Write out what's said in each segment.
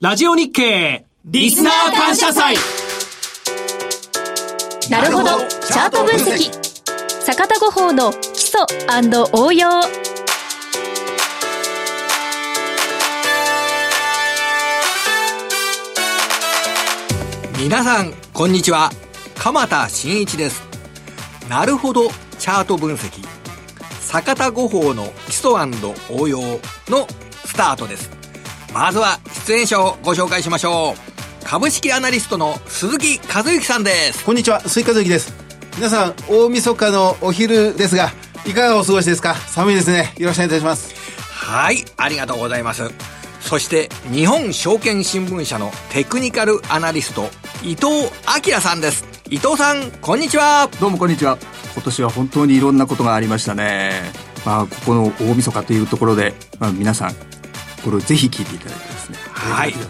ラジオ日経。リスナー感謝祭。なるほど。チャート分析。坂田五法の基礎応用。皆さんこんにちは。鎌田新一です。なるほど。チャート分析。坂田五法の基礎応用のスタートですまずは出演者をご紹介しましょう。株式アナリストの鈴木和之さんです。こんにちは鈴木和之です。皆さん大晦日のお昼ですがいかがお過ごしですか？寒いですね。よろしくお願いいたします。はいありがとうございます。そして日本証券新聞社のテクニカルアナリスト伊藤明さんです。伊藤さんこんにちは。どうもこんにちは。今年は本当にいろんなことがありましたね。まあここの大晦日というところで、まあ、皆さんこれをぜひ聞いていただいてですね。はい、はい。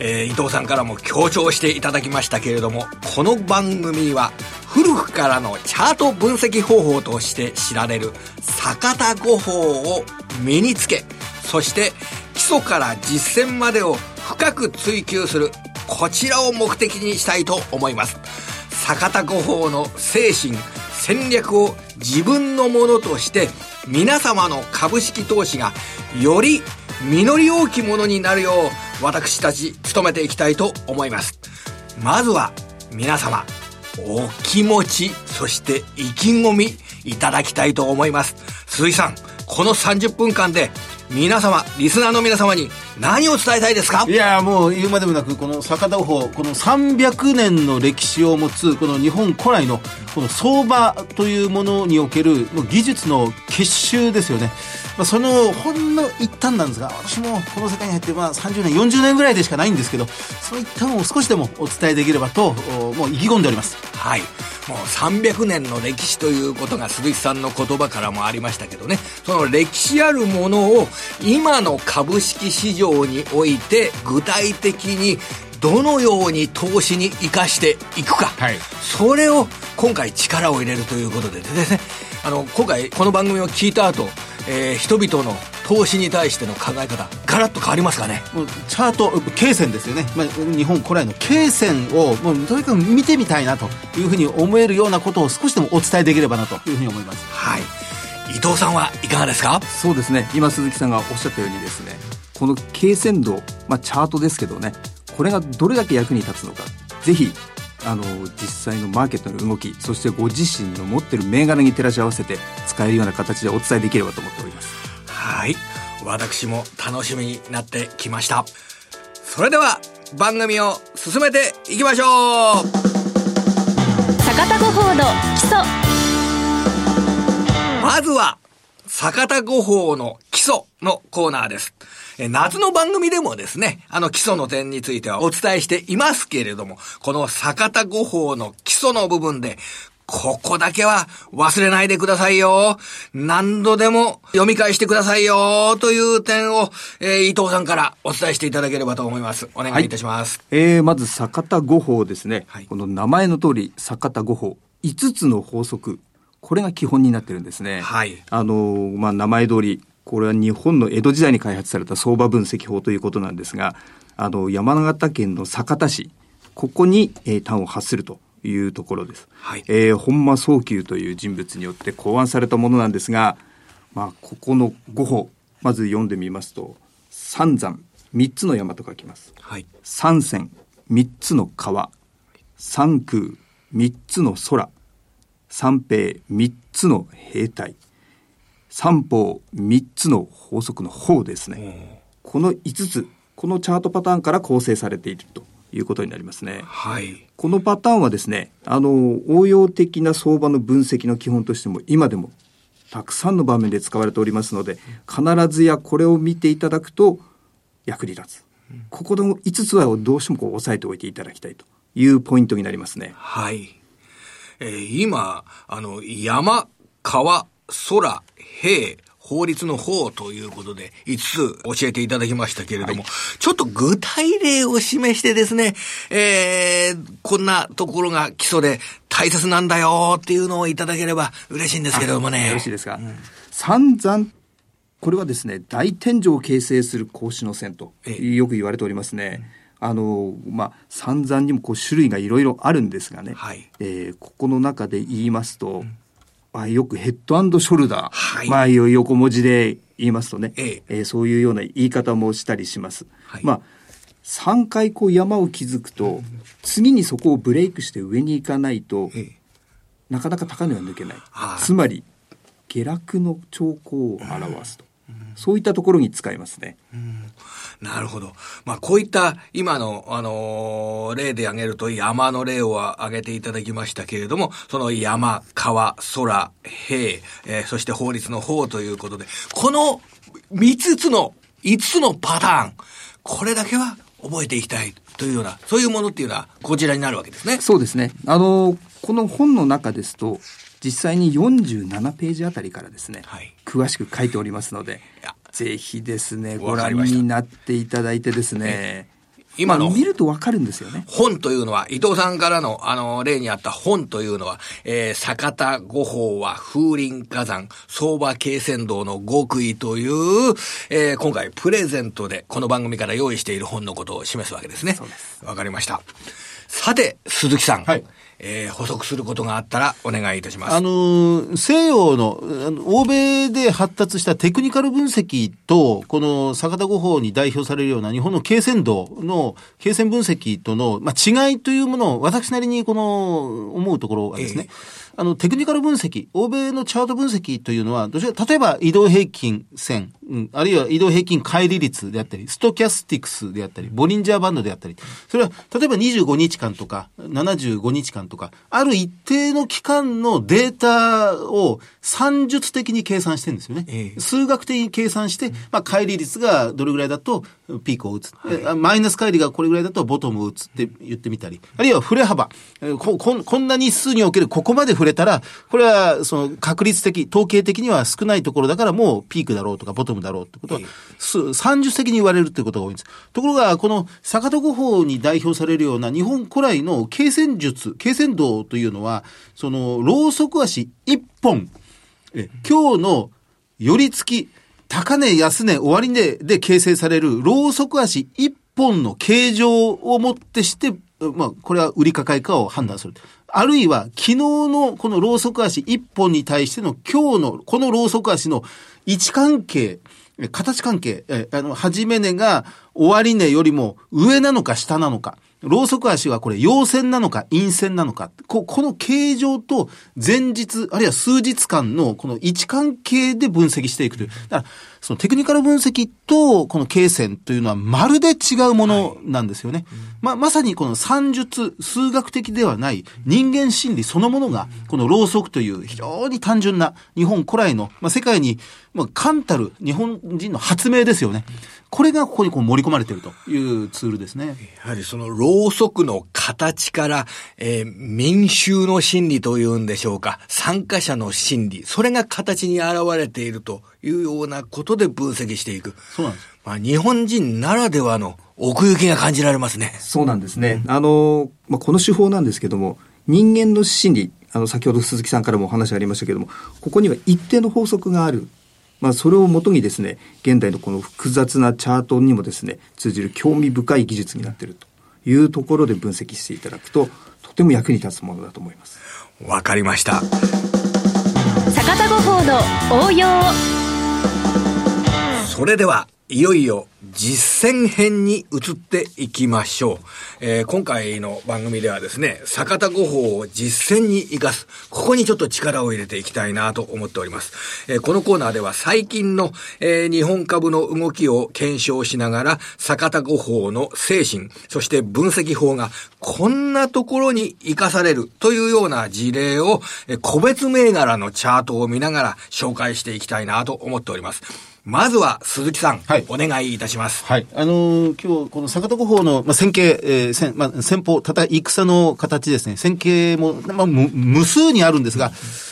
えー、伊藤さんからも強調していただきましたけれどもこの番組は古くからのチャート分析方法として知られる坂田五法を身につけそして基礎から実践までを深く追求するこちらを目的にしたいと思います。坂田五法の精神戦略を自分のものとして皆様の株式投資がより実り大きものになるよう私たち努めていきたいと思います。まずは皆様お気持ちそして意気込みいただきたいと思います。鈴井さんこの30分間で皆様リスナーの皆様に何を伝えたいですか？いやもう言うまでもなくこの坂田法この300年の歴史を持つこの日本古来のこの相場というものにおける技術の結集ですよね。まあ、そのほんの一端なんですが私もこの世界に入ってまあ30年40年ぐらいでしかないんですけどその一端を少しでもお伝えできればともう意気込んでおります。はい。もう300年の歴史ということが鈴木さんの言葉からもありましたけどね。その歴史あるものを今の株式市場において具体的にどのように投資に生かしていくか、はい、それを今回力を入れるということでですね。あの今回この番組を聞いた後えー、人々の投資に対しての考え方ガラッと変わりますかね？もうチャート経線ですよね、まあ、日本古来の経線をもうとにかく見てみたいなというふうに思えるようなことを少しでもお伝えできればなというふうに思います。はい。伊藤さんはいかがですか？そうですね。今鈴木さんがおっしゃったようにですねこの経線度、まあ、チャートですけどねこれがどれだけ役に立つのかぜひあの実際のマーケットの動きそしてご自身の持ってる銘柄に照らし合わせて使えるような形でお伝えできればと思っております。はい。私も楽しみになってきました。それでは番組を進めていきましょう。坂田五法の基礎。まずは坂田五法の基礎のコーナーです。夏の番組でもですね、あの基礎の点についてはお伝えしていますけれども、この坂田五法の基礎の部分で、ここだけは忘れないでくださいよ。何度でも読み返してくださいよ。という点を、えー、伊藤さんからお伝えしていただければと思います。お願いいたします。はい、えー、まず坂田五法ですね。はい、この名前の通り、坂田五法。5つの法則。これが基本になってるんですね。はい。あの、まあ、名前通り、これは日本の江戸時代に開発された相場分析法ということなんですが、あの、山形県の酒田市、ここに、えー、端を発するというところです。はい、えー、本間宗久という人物によって考案されたものなんですが、まあ、ここの5法、まず読んでみますと、三山、三つの山と書きます。はい、三線、三つの川、三空、三つの空、三平、三つの兵隊、三法三つの法則の法ですね、この5つこのチャートパターンから構成されているということになりますね。はい。このパターンはですね、あの、応用的な相場の分析の基本としても今でもたくさんの場面で使われておりますので、必ずやこれを見ていただくと役に立つ。ここの5つはどうしてもこう押さえておいていただきたいというポイントになりますね。はい。えー、今、あの、山、川、空、兵、法律の法ということで5つ教えていただきましたけれども、はい、ちょっと具体例を示してですね、えー、こんなところが基礎で大切なんだよっていうのをいただければ嬉しいんですけれどもね。よろしいですか？うん、散々これはですね、大天井を形成する格子の線と、よく言われておりますね。あの、まあ、散々にもこう種類がいろいろあるんですがね、はい、えー、ここの中で言いますと、うんまあ、よくヘッドショルダー、はい、まあ、横文字で言いますとね、ええ。えー、そういうような言い方もしたりします。はい、まあ、3回こう山を築くと、次にそこをブレイクして上に行かないと、ええ、なかなか高値は抜けない。つまり、下落の兆候を表すと。そういったところに使いますね。なるほど。まあ、こういった今の、あのー、例で挙げると山の例を挙げていただきましたけれども、その山、川、空、兵、えー、そして法律の法ということで、この5つの、5つのパターン、これだけは覚えていきたいというような、そういうものっていうのはこちらになるわけですね。そうですね。あのー、この本の中ですと、実際に47ページあたりからですね、はい、詳しく書いておりますので、ぜひですね、ご覧になっていただいてですね、今の、まあ、見るとわかるんですよね。本というのは、伊藤さんからの、あの、例にあった本というのは、えー、坂田五法は風林火山、相場慶泉道の極意という、えー、今回プレゼントで、この番組から用意している本のことを示すわけですね。そうです。わかりました。さて、鈴木さん。はい。えー、補足することがあったらお願いいたします。あの、西洋の、欧米で発達したテクニカル分析と、この坂田五法に代表されるような日本の経線道の経線分析との、まあ、違いというものを私なりにこの思うところはですね、えーあの、テクニカル分析、欧米のチャート分析というのは、どちら、例えば移動平均線、うん、あるいは移動平均乖離率であったり、ストキャスティクスであったり、ボリンジャーバンドであったり、それは、例えば25日間とか、75日間とか、ある一定の期間のデータを算術的に計算してるんですよね。ええ、数学的に計算して、まあ、乖離率がどれぐらいだとピークを打つ。はい、マイナス乖離がこれぐらいだとボトムを打つって言ってみたり、あるいは振れ幅、こここんな日数におけるここまで触れたら、これはその確率的、統計的には少ないところだからもうピークだろうとかボトムだろうってことは、算術的に言われるっていうことが多いんです。ところが、この坂戸五法に代表されるような日本古来の経線術、経線道というのは、その、ろうそく足一本、え今日の寄り付き、高値、安値、終値で形成される、ろうそく足一本の形状をもってして、まあ、これは売りか買いかを判断する。あるいは、昨日のこのろうそく足一本に対しての今日のこのろうそく足の位置関係、形関係、え、あの、始め値が終値よりも上なのか下なのか。ろうそく足はこれ陽線なのか陰線なのか。ここの形状と前日、あるいは数日間のこの位置関係で分析していくという。だから、そのテクニカル分析とこの経線というのはまるで違うものなんですよね。はい、ま、まさにこの算術、数学的ではない人間心理そのものが、このろうそくという非常に単純な日本古来の、まあ、世界に、まあ、簡たる日本人の発明ですよね。これがここにこう盛り込まれているというツールですね。やはりそのろうそくの形から、えー、民衆の心理というんでしょうか、参加者の心理、それが形に現れているというようなことで分析していく。そうなんです。まあ、日本人ならではの奥行きが感じられますね。そうなんですね。あの、まあ、この手法なんですけども、人間の心理、あの、先ほど鈴木さんからもお話がありましたけども、ここには一定の法則があるまあ、それをもとにですね、現代のこの複雑なチャートにもですね、通じる興味深い技術になっているというところで分析していただくと、とても役に立つものだと思います。わかりました。坂田五法の応用それでは、いよいよ実践編に移っていきましょう。えー、今回の番組ではですね、坂田五法を実践に生かす、ここにちょっと力を入れていきたいなと思っております。えー、このコーナーでは最近の、えー、日本株の動きを検証しながら、坂田五法の精神、そして分析法がこんなところに生かされるというような事例を、え個別銘柄のチャートを見ながら紹介していきたいなと思っております。まずは鈴木さん、はい、お願いいたします。はい。あのー、今日、この坂戸法の、まあ、線形、えー、線、まあ、戦法、たた、戦の形ですね。線形も、まあ、無数にあるんですが、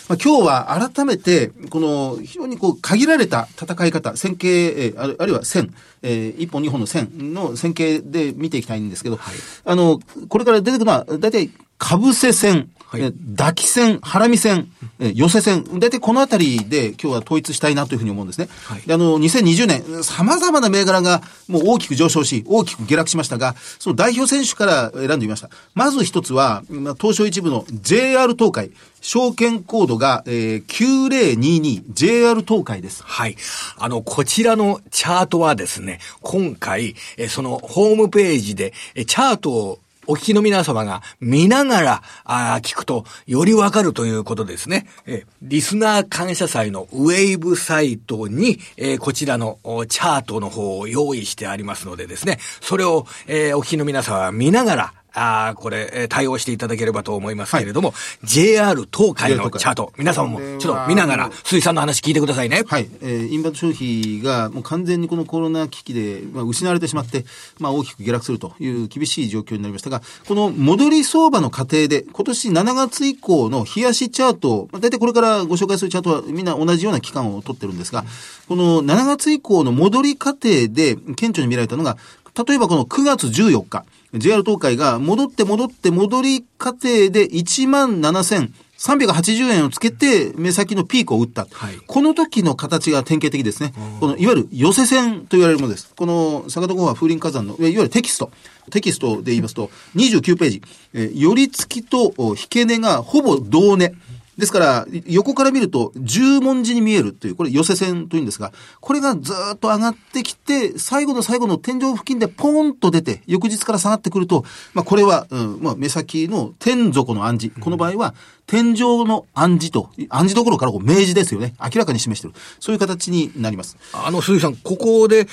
まあ、今日は改めて、この、非常にこう、限られた戦い方、線形、えー、あるあるいは線、えー、一本二本の線の線形で見ていきたいんですけど、はい、あの、これから出てくるのは、大体、かぶせ線、はい、抱き線、ハラミ線、寄せ線、大体このあたりで今日は統一したいなというふうに思うんですね。はい、あの、2020年、様々な銘柄がもう大きく上昇し、大きく下落しましたが、その代表選手から選んでみました。まず一つは、東証一部の JR 東海。証券コードが、えー、9022JR 東海です。はい。あの、こちらのチャートはですね、今回、えそのホームページで、えチャートをお聞きの皆様が見ながら、あ聞くと、よりわかるということですね。えリスナー感謝祭のウェイブサイトに、えー、こちらのチャートの方を用意してありますのでですね、それを、えー、お聞きの皆様は見ながら、あこれ、え対応していただければと思いますけれども、はい、JR 東海のチャート、皆さんもちょっと見ながら、水産の話聞いてくださいね。はい。えー、インバウンド消費がもう完全にこのコロナ危機で、まあ、失われてしまって、まあ、大きく下落するという厳しい状況になりましたが、この戻り相場の過程で、今年7月以降の冷やしチャート、まあ、大体これからご紹介するチャートはみんな同じような期間を取ってるんですが、この7月以降の戻り過程で顕著に見られたのが、例えばこの9月14日、JR 東海が戻って戻って戻り過程で1万7380円をつけて目先のピークを打った。はい、この時の形が典型的ですね。このいわゆる寄せ線と言われるものです。この坂戸号は風林火山のいわゆるテキスト。テキストで言いますと29ページ。えー、寄り付きと引け値がほぼ同値。ですから、横から見ると十文字に見えるという、これ寄せ線というんですが、これがずっと上がってきて、最後の最後の天井付近でポーンと出て、翌日から下がってくると、まあこれは、うん、まあ目先の天底の暗示。この場合は、天井の暗示と、暗示どころからこう明示ですよね。明らかに示してる。そういう形になります。あの、鈴木さん、ここで、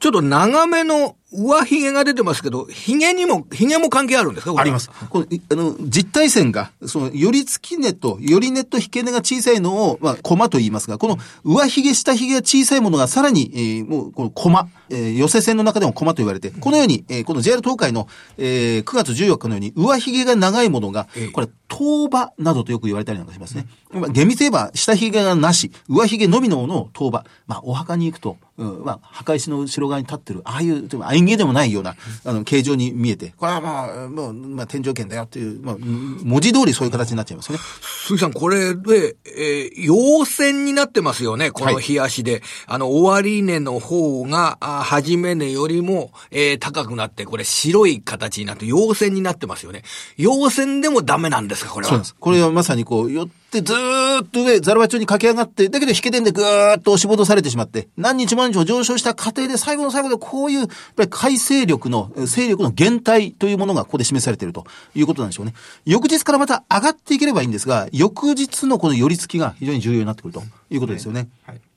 ちょっと長めの上髭が出てますけど、髭にも、髭も関係あるんですか？あります。この、あの、実体線が、その、より付き根と、より根と引け根が小さいのを、まあ、コマと言いますが、この上髭、下髭が小さいものがさらに、えー、もう、このコマ、えー、寄せ線の中でもコマと言われて、このように、えー、この JR 東海の、えー、9月14日のように、上髭が長いものが、これ、当場などとよく言われたりなんかしますね。まあ、厳密に言えば、下髭がなし、上髭のみのものを当場。まあ、お墓に行くと、うん、まあ、墓石の後ろ側に立ってる、ああいう、演芸でもないような、あの、形状に見えて、これはまあ、もう、まあ、天井圏だよっていう、まあ、文字通りそういう形になっちゃいますね。鈴木さん、これで、えー、陽線になってますよね、この冷やしで。はい、あの、終値の方が、あ始め値よりも、えー、高くなって、これ白い形になって、陽線になってますよね。陽線でもダメなんですか、これは？そうです。これはまさにこう、よってずーっと上、ザルバ町に駆け上がって、だけど引け点でぐーっと押し戻されてしまって、何日も何日も上昇した過程で最後の最後でこういう、やっぱり改正力の、勢力の減退というものがここで示されているということなんでしょうね。翌日からまた上がっていければいいんですが、翌日のこの寄り付きが非常に重要になってくるということですよね。はい、はい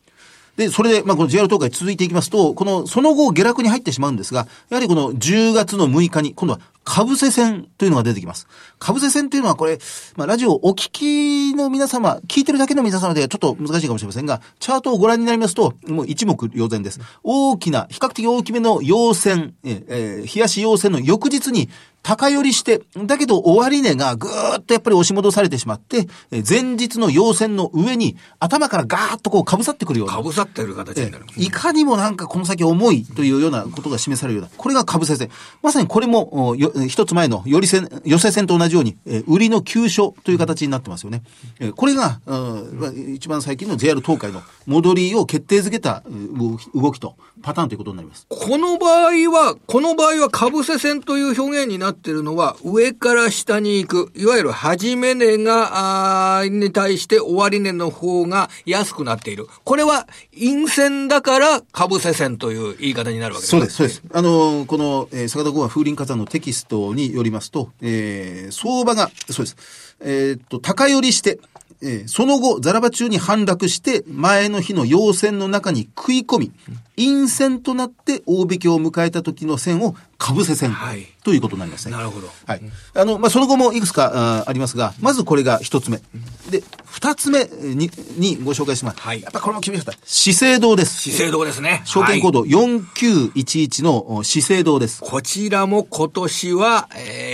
で、それで、まあ、この JR 東海続いていきますと、この、その後下落に入ってしまうんですが、やはりこの10月の6日に、今度はかぶせ線というのが出てきます。かぶせ線というのはこれ、まあ、ラジオお聞きの皆様、聞いてるだけの皆様ではちょっと難しいかもしれませんが、チャートをご覧になりますと、もう一目瞭然です。大きな、比較的大きめの陽線、えー、冷やし陽線の翌日に高寄りして、だけど終値がぐーっとやっぱり押し戻されてしまって、前日の陽線の上に頭からガーッとこう被さってくるような。被さってる形になる。いかにもなんかこの先重いというようなことが示されるような。これが被せ線。まさにこれも、一つ前の寄り線、寄せ線と同じように、売りの急所という形になってますよね。これが、一番最近の JR 東海の戻りを決定づけた動きとパターンということになります。この場合は、この場合は被せ線という表現になってるのは、上から下に行く、いわゆる始め値が、あに対して終値の方が安くなっている。これは、陰線だから、株せ線という言い方になるわけですそうです、そうです。あのー、この、えー、坂田剛は風林火山のテキストによりますと、えー、相場が、そうです。えー、っと、高寄りして、えー、その後、ザラバ中に反落して、前の日の陽線の中に食い込み、陰線となって大引けを迎えた時の線をかぶせ線、はい、ということになりますね。なるほど。はい。あの、まあ、その後もいくつかあありますが、まずこれが一つ目。で、二つ目ににご紹介します。はい。やっぱこれも厳しかった。資生堂です。資生堂ですね。証券コード4911の資生堂です。こちらも今年は、えー、と、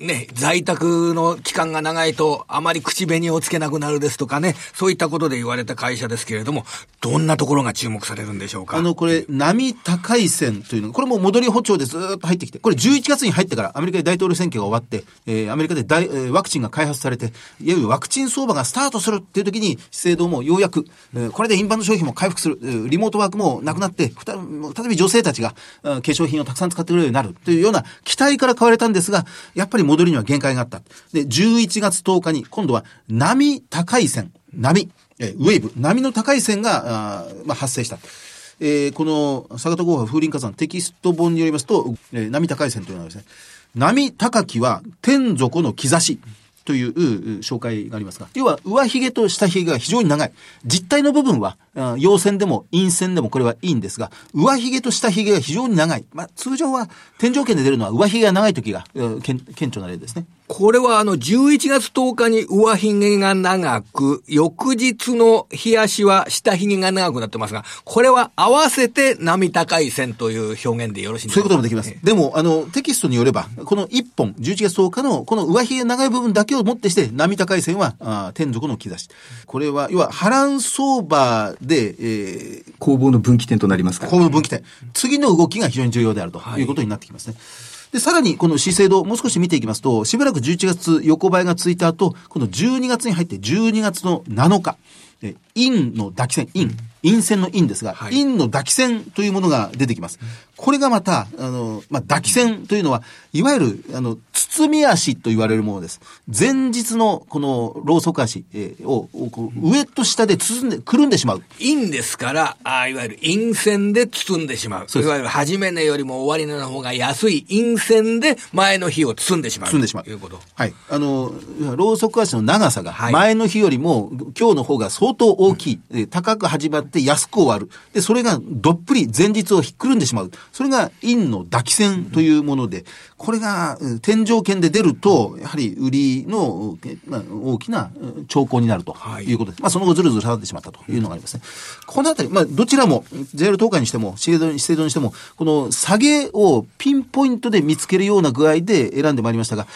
ね、在宅の期間が長いと、あまり口紅をつけなくなるですとかね、そういったことで言われた会社ですけれども、どんなところが注目されるんでしょうか？あの、これ、波高い線というの、これも戻り歩調でずっと入ってきて、これ11月に入ってから、アメリカで大統領選挙が終わって、えー、アメリカで大、えー、ワクチンが開発されて、いわゆるワクチン相場がスタートするっていう時に、資生堂もようやく、えー、これでインバウンド消費も回復する、リモートワークもなくなって、再び女性たちが、化粧品をたくさん使ってくれるようになるというような期待から買われたんですが、やっぱり戻りには限界があった。で、11月10日に、今度は波高い線、波、えウェーブ、波の高い線が、あまあ、発生した。えー、この、佐賀豪波風林火山テキスト本によりますと、えー、波高い線というのはですね、波高きは天底の兆し。という紹介がありますが、要は上髭と下髭が非常に長い。実体の部分は、陽線でも陰線でもこれはいいんですが、上髭と下髭が非常に長い。まあ、通常は天井圏で出るのは上髭が長い時が、顕著な例ですね。これはあの、11月10日に上髭が長く、翌日の日足は下髭が長くなってますが、これは合わせて波高い線という表現でよろしいですか？そういうこともできます。でも、あの、テキストによれば、この1本、11月10日のこの上髭長い部分だけをもってして、波高い線は、あ天属の兆し。これは、要は、波乱相場で、えー、攻防の分岐点となりますから、攻防の分岐点。次の動きが非常に重要であるということになってきますね。はいで、さらにこの資生堂、もう少し見ていきますと、しばらく11月横ばいがついた後、この12月に入って12月の7日、え、陰の抱き線、陰。陰線の陰ですが、はい、陰の抱き線というものが出てきます。これがまた、あの、まあ、抱き線というのは、いわゆる、あの、包み足と言われるものです。前日のこのろうそく足、えー、を上と下で包んで、くるんでしまう。陰ですから、あいわゆる陰線で包んでしまう。いわゆる初めのよりも終わりの方が安い陰線で前の日を包んでしまう。包んでしまう。ということ。はい。あの、ろうそく足の長さが前の日よりも、今日の方が相当大きい。うん、高く始まって安く終わる。で、それがどっぷり前日をひっくるんでしまう。それが陰の抱き線というもので、これが天井圏で出ると、やはり売りの、まあ、大きな兆候になるということです。はい、まあ、その後ずるずる下がってしまったというのがありますね。このあたり、まあ、どちらも、JR 東海にしても、資生堂にしても、この下げをピンポイントで見つけるような具合で選んでまいりましたが、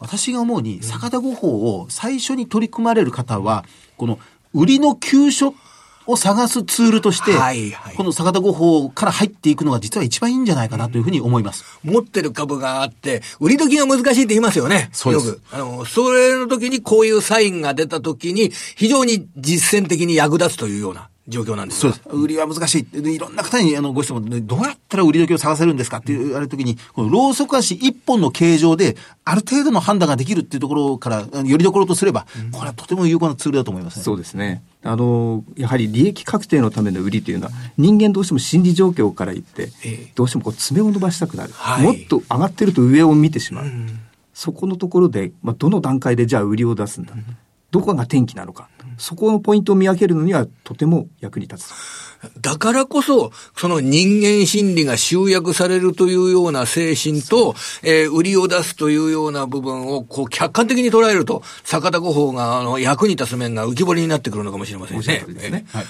私が思うに、坂田五法を最初に取り組まれる方は、この売りの急所を探すツールとして、はいはい、この坂田五法から入っていくのが実は一番いいんじゃないかなというふうに思います。持ってる株があって、売り時が難しいって言いますよね。そうです。よく。あの、それの時にこういうサインが出た時に、非常に実践的に役立つというような。状況なんですそうです。売りは難しい。でいろんな方にあのご質問で、どうやったら売り時を探せるんですかって言われるときに、このろうそく足一本の形状で、ある程度の判断ができるっていうところから、よりどころとすれば、これはとても有効なツールだと思いますね。そうですね。あの、やはり利益確定のための売りというのは、人間どうしても心理状況から言って、どうしてもこう爪を伸ばしたくなる。はい、もっと上がってると上を見てしまう。うそこのところで、まあ、どの段階でじゃあ売りを出すんだ。どこが転機なのか。そこのポイントを見分けるのにはとても役に立つだからこそ、その人間心理が集約されるというような精神と、えー、売りを出すというような部分を、こう、客観的に捉えると、坂田五法が、あの、役に立つ面が浮き彫りになってくるのかもしれませんね。ですね。はい。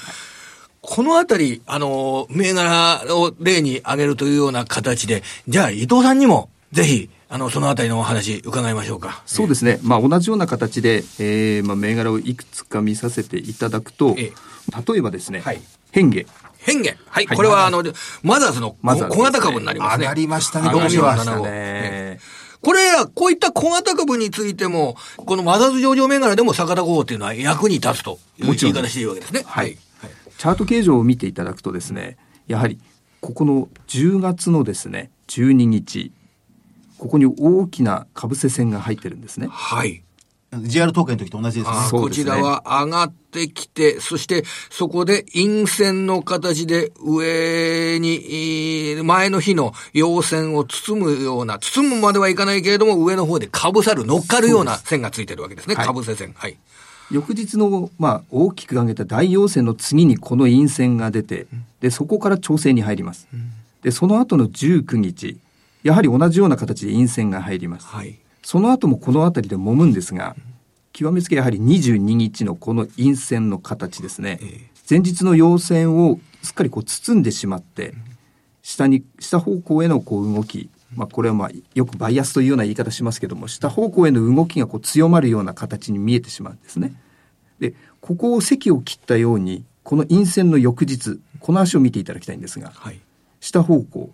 このあたり、あの、銘柄を例に挙げるというような形で、じゃあ伊藤さんにも、ぜひ、あの、そのあたりのお話、伺いましょうか。そうですね。まあ、同じような形で、えー、まあ、銘柄をいくつか見させていただくと、ええ、例えばですね、はい、変化。変化。はい。これは、あの、マザーズの小型株になりますね。上がりましたね、どうしましたね。これら、こういった小型株についても、このマザーズ上場銘柄でも坂田号っていうのは役に立つという言い方しているわけですね。はい。チャート形状を見ていただくとですね、やはり、ここの10月のですね、12日、ここに大きなかぶせ線が入ってるんですね。はい。JR 東海の時と同じですね。こちらは上がってきて、そしてそこで陰線の形で上に、前の日の陽線を包むような、包むまではいかないけれども、上の方でかぶさる、乗っかるような線がついてるわけですね。かぶせ線。はい。翌日の、まあ、大きく上げた大陽線の次にこの陰線が出て、で、そこから調整に入ります。で、その後の19日、やはり同じような形で陰線が入ります。はい、その後もこの辺りで揉むんですが、極めつけやはり22日のこの陰線の形ですね。えー、前日の陽線をすっかりこう包んでしまって、下に、下方向へのこう動き、まあ、これはまあ、よくバイアスというような言い方しますけども、下方向への動きがこう強まるような形に見えてしまうんですね。で、ここを席を切ったように、この陰線の翌日、この足を見ていただきたいんですが、はい、下方向、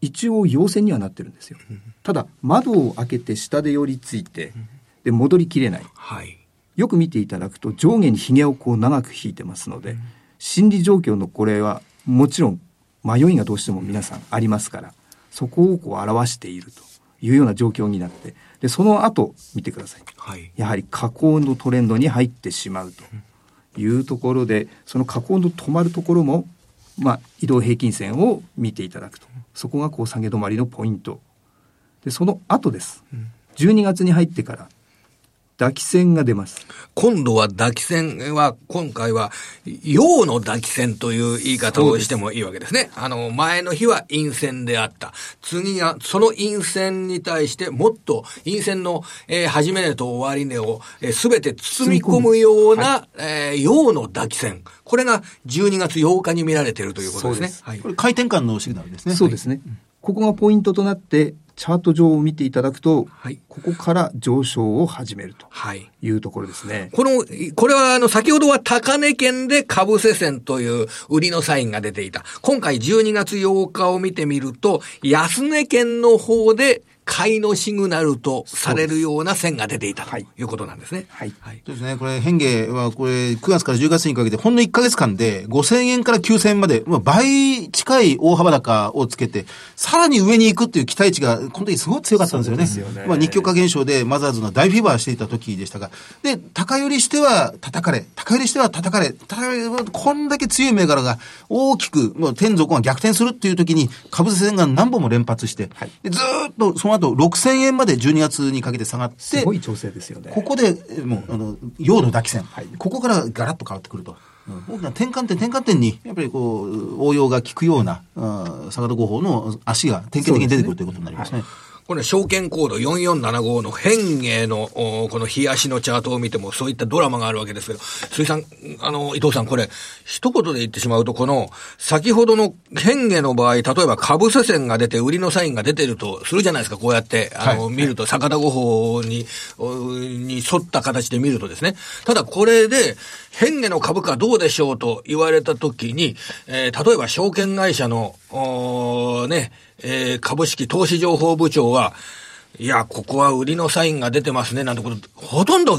一応陽線にはなってるんですよ。ただ、窓を開けて下で寄りついて、で、戻りきれない。はい、よく見ていただくと、上下に髭をこう長く引いてますので、心理状況のこれは、もちろん迷いがどうしても皆さんありますから、そこをこう表しているというような状況になって、で、その後見てください。はい、やはり下降のトレンドに入ってしまうというところで、その下降の止まるところも、まあ、移動平均線を見ていただくと。そこがこう下げ止まりのポイント。で、その後です。12月に入ってから抱き線が出ます。今度は抱き線は、今回は、陽の抱き線という言い方をしてもいいわけですね。あの、前の日は陰線であった。次は、その陰線に対して、もっと陰線の、えー、始め値と終値をすべ、えー、て包み込むような、はい、えー、陽の抱き線。これが12月8日に見られているということですね。すはい、これ回転間のシグナルですね。そうですね。はい、ここがポイントとなって、チャート上を見ていただくと、はい、ここから上昇を始めるというところですね。この、これはあの、先ほどは高値圏で株せ線という売りのサインが出ていた。今回12月8日を見てみると、安値圏の方で買いのシグナルとされるような線が出ていたということなんですね。はい。はい、そうですね。これ、変化は、これ、9月から10月にかけて、ほんの1ヶ月間で5000円から9000円まで、まあ、倍近い大幅高をつけて、さらに上に行くっていう期待値が、この時すごく強かったんですよね。よねまあ、日極化現象でマザーズの大フィーバーしていた時でしたが、で、高寄りしては叩かれ、高寄りしては叩かれ、こんだけ強い銘柄が大きく、もう天底が逆転するっていう時に、株線が何本も連発して、はい、でずっとその後6000円まで12月にかけて下がって、すごい調整ですよね。ここで、もう、あの、陽の抱き線、はい、ここからガラッと変わってくると。うん、大きな転換点、転換点に、やっぱりこう、応用が効くような、うん、坂戸合法の足が典型的に出てくるということになりますね。これ、証券コード4475の変化の、この日足のチャートを見ても、そういったドラマがあるわけですけど、鈴井さん、あの、伊藤さん、これ、一言で言ってしまうと、この、先ほどの変化の場合、例えば株差線が出て、売りのサインが出てるとするじゃないですか、こうやって、あの、はい、見ると、坂田五法に、に沿った形で見るとですね。ただ、これで、変化の株価どうでしょうと言われたときに、えー、例えば証券会社の、おね、えー、株式投資情報部長は、いや、ここは売りのサインが出てますね、なんてこと、ほとんど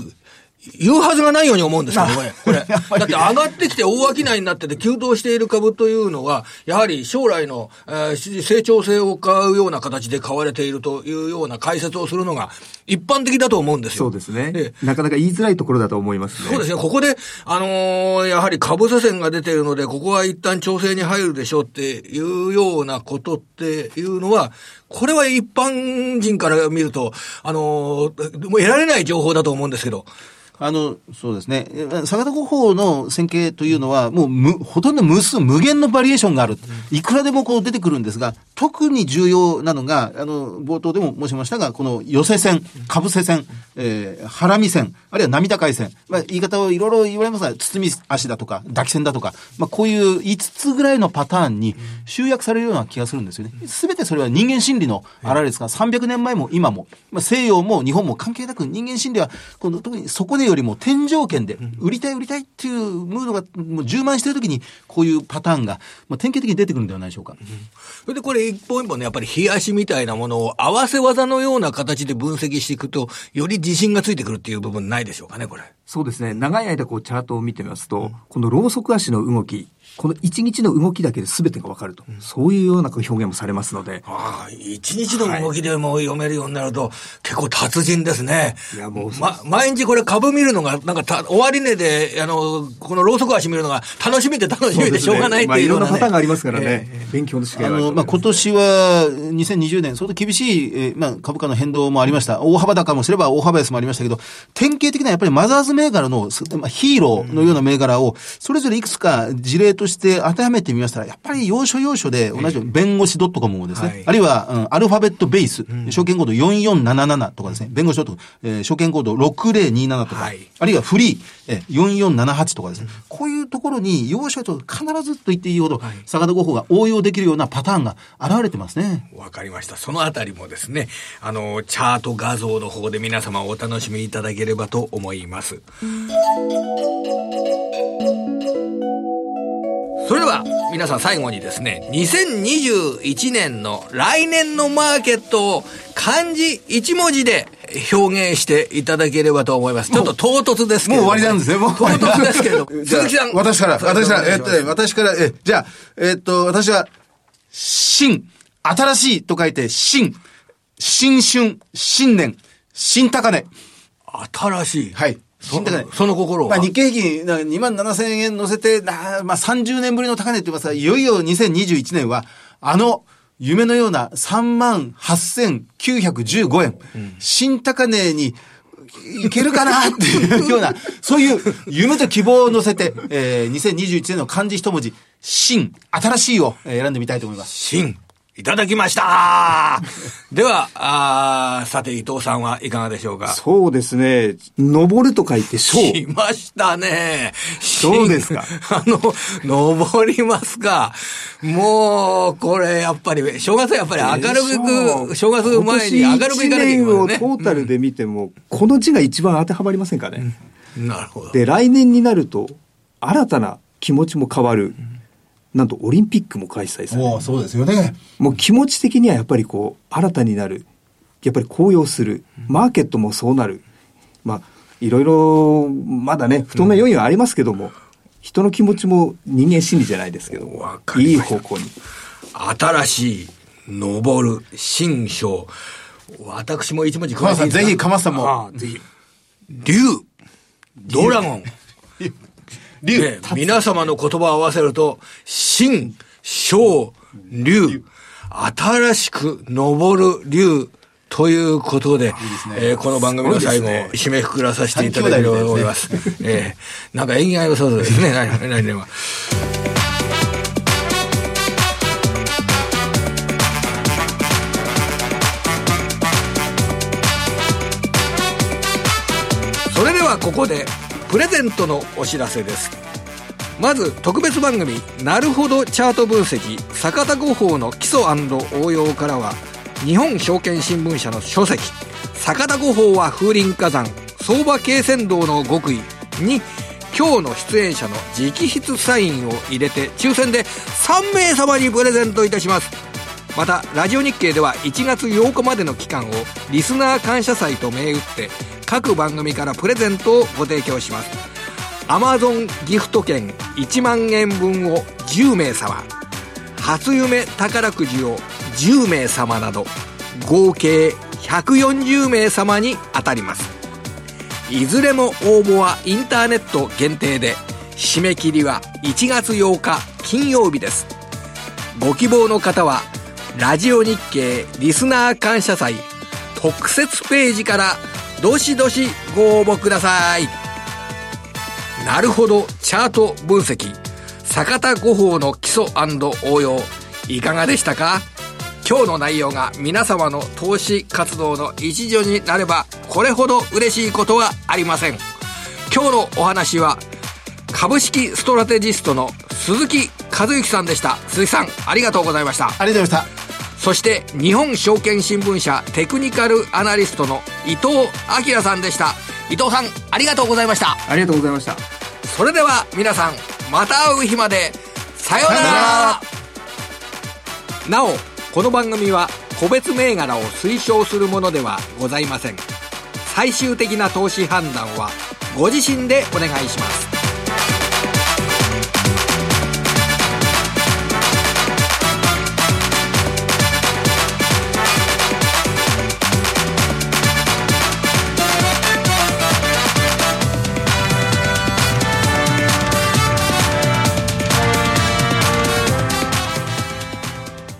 言うはずがないように思うんですけど、これ。これ。だって上がってきて大商いになってて急騰している株というのは、やはり将来の、えー、成長性を買うような形で買われているというような解説をするのが一般的だと思うんですよ。そうですね。なかなか言いづらいところだと思いますね。そうですね。ここで、あのー、やはり株差線が出ているので、ここは一旦調整に入るでしょうっていうようなことっていうのは、これは一般人から見ると、あの、もう得られない情報だと思うんですけど、あの、そうですね。坂田五法の線形というのは、もうむ、ほとんど無数、無限のバリエーションがある。いくらでもこう出てくるんですが、特に重要なのが、あの、冒頭でも申しましたが、この寄せ線、かぶせ線、えー、ハラミ線、あるいは波高い線。まあ、言い方をいろいろ言われますが、包み足だとか、抱き線だとか、まあ、こういう5つぐらいのパターンに集約されるような気がするんですよね。すべてそれは人間心理のあられですが、300年前も今も、まあ、西洋も日本も関係なく人間心理は、この特にそこでよりも天井圏で、売りたい売りたいっていうムードがもう充満しているときに、こういうパターンが、まあ、典型的に出てくるんではないでしょうか。それでこれ一本一本ね、やっぱり冷やしみたいなものを合わせ技のような形で分析していくと、より自信がついてくるっていう部分ないでしょうかね、これ。そうですね。長い間こうチャートを見てみますと、うん、このローソク足の動き、この一日の動きだけで全てがわかると、うん、そういうような表現もされますので。ああ、一日の動きでも読めるようになると、はい、結構達人ですね。いや、もう、ま、毎日これ株見るのが、なんかた、終値で、あの、このローソク足見るのが楽しみで楽しみでしょうがないっていう、ね、まあ、いろんなパターンがありますからね。えー、勉強のしがいあの、まあ、今年は2020年、相当厳しい、えー、まあ、株価の変動もありました。大幅高もすれば大幅安もありましたけど、典型的なやっぱりマザーズ銘柄の、まあ、ヒーローのような銘柄を、それぞれいくつか事例として当てはめてみましたら、やっぱり要所要所で同じように弁護士 .com もですね、はい、あるいは、うん、アルファベットベース、うん、証券コード4477とかですね、弁護士 .com、えー、証券コード6027とか、はい、あるいはフリー、えー、4478とかですね、うん、こういうところに要所と必ずと言っていいほど、はい、坂田五法が応用できるようなパターンが現れてますね。わかりました。そのあたりもですね、あの、チャート画像の方で皆様お楽しみいただければと思います。それでは皆さん最後にですね、2021年の来年のマーケットを漢字一文字で表現していただければと思います。ちょっと唐突ですけど、もう終わりなんですね、もう。唐突ですけれど。鈴木さん。私から、私から、えっとね、私から、え、じゃあ、えっと、私は、新、新しいと書いて、新、新春、新年、新高値。新しいはい。新高値。その心は、まあ、日経平均2万7千円乗せて、まあ30年ぶりの高値って言いますか、いよいよ2021年は、あの、夢のような3万8915円、うん、新高値にいけるかなっていうような、そういう夢と希望を乗せて、えー、2021年の漢字一文字、新、新しいを選んでみたいと思います。新。いただきました では、あさて伊藤さんはいかがでしょうか？そうですね。登ると書いて章。しましたね。そうですか。あの、登りますか。もう、これやっぱり、正月はやっぱり明るく、正月前に明るくいかなきゃいけない、ね。をトータルで見ても、うん、この字が一番当てはまりませんかね。うん、なるほど。で、来年になると、新たな気持ちも変わる。うんなんとオリンピックも開催される。そうですよね。もう気持ち的にはやっぱりこう、新たになる。やっぱり高揚する。マーケットもそうなる。まあ、いろいろ、まだね、不透明要因はありますけども、うん、人の気持ちも人間心理じゃないですけども、いい方向に。新しい、登る、新章。私も一文字か？まさん、ぜひ、かまさんも。ぜひ。竜、ドラゴン。竜、ね、皆様の言葉を合わせると、新、小、竜、新しく登る竜、ということで、いえー、この番組の最後、ね、締めくくらさせていただければと思います。えー、なんか縁起が良さそうですね、来年は。それではここでプレゼントのお知らせです。まず特別番組「なるほどチャート分析坂田五法の基礎応用」からは日本証券新聞社の書籍「坂田五法は風林火山相場経線道の極意」に今日の出演者の直筆サインを入れて抽選で3名様にプレゼントいたします。またラジオ日経では1月8日までの期間をリスナー感謝祭と銘打って各番組からプレゼントをご提供します。アマゾンギフト券1万円分を10名様初夢宝くじを10名様など合計140名様に当たります。いずれも応募はインターネット限定で締め切りは1月8日金曜日です。ご希望の方はラジオ日経リスナー感謝祭特設ページからどしどしご応募ください。なるほどチャート分析。坂田五法の基礎応用。いかがでしたか？今日の内容が皆様の投資活動の一助になればこれほど嬉しいことはありません。今日のお話は株式ストラテジストの鈴木和之さんでした。鈴木さんありがとうございました。ありがとうございました。そして日本証券新聞社テクニカルアナリストの伊藤明さんでした。伊藤さんありがとうございました。ありがとうございました。それでは皆さんまた会う日までさようなら。なおこの番組は個別銘柄を推奨するものではございません。最終的な投資判断はご自身でお願いします